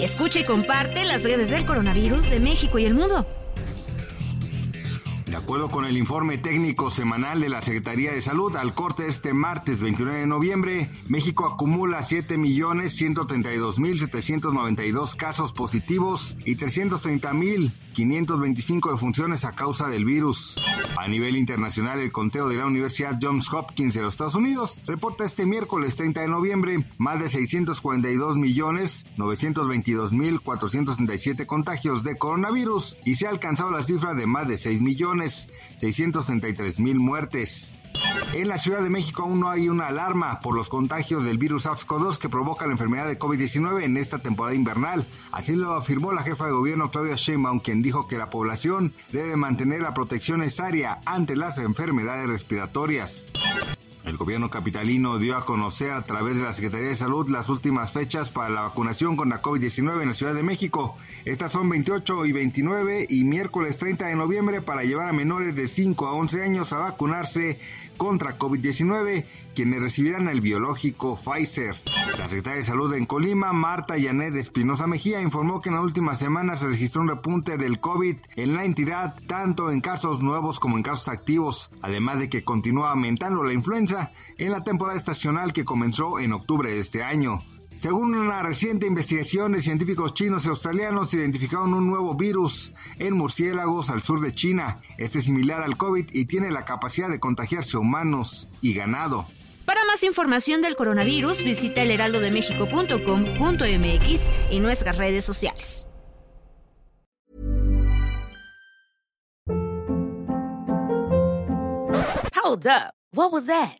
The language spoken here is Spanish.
Escucha y comparte las breves del coronavirus de México y el mundo. De acuerdo con el informe técnico semanal de la Secretaría de Salud, al corte este martes 29 de noviembre, México acumula 7.132.792 casos positivos y 330.525 defunciones a causa del virus. A nivel internacional, el conteo de la Universidad Johns Hopkins de los Estados Unidos reporta este miércoles 30 de noviembre más de 642.922.437 contagios de coronavirus y se ha alcanzado la cifra de más de 6 millones 633 mil muertes. En la Ciudad de México aún no hay una alarma por los contagios del virus SARS-CoV-2 que provoca la enfermedad de COVID-19 en esta temporada invernal. Así lo afirmó la jefa de gobierno Claudia Sheinbaum, quien dijo que la población debe mantener la protección necesaria ante las enfermedades respiratorias. El gobierno capitalino dio a conocer a través de la Secretaría de Salud las últimas fechas para la vacunación con la COVID-19 en la Ciudad de México. Estas son 28 y 29 y miércoles 30 de noviembre para llevar a menores de 5 a 11 años a vacunarse contra COVID-19, quienes recibirán el biológico Pfizer. La secretaria de Salud en Colima, Marta Yanet Espinosa Mejía, informó que en la última semana se registró un repunte del COVID en la entidad, tanto en casos nuevos como en casos activos, además de que continúa aumentando la influenza en la temporada estacional que comenzó en octubre de este año. Según una reciente investigación de científicos chinos y australianos, identificaron un nuevo virus en murciélagos al sur de China. Este es similar al COVID y tiene la capacidad de contagiarse a humanos y ganado. Para más información del coronavirus, visita elheraldodemexico.com.mx y nuestras redes sociales. Hold up. What was that?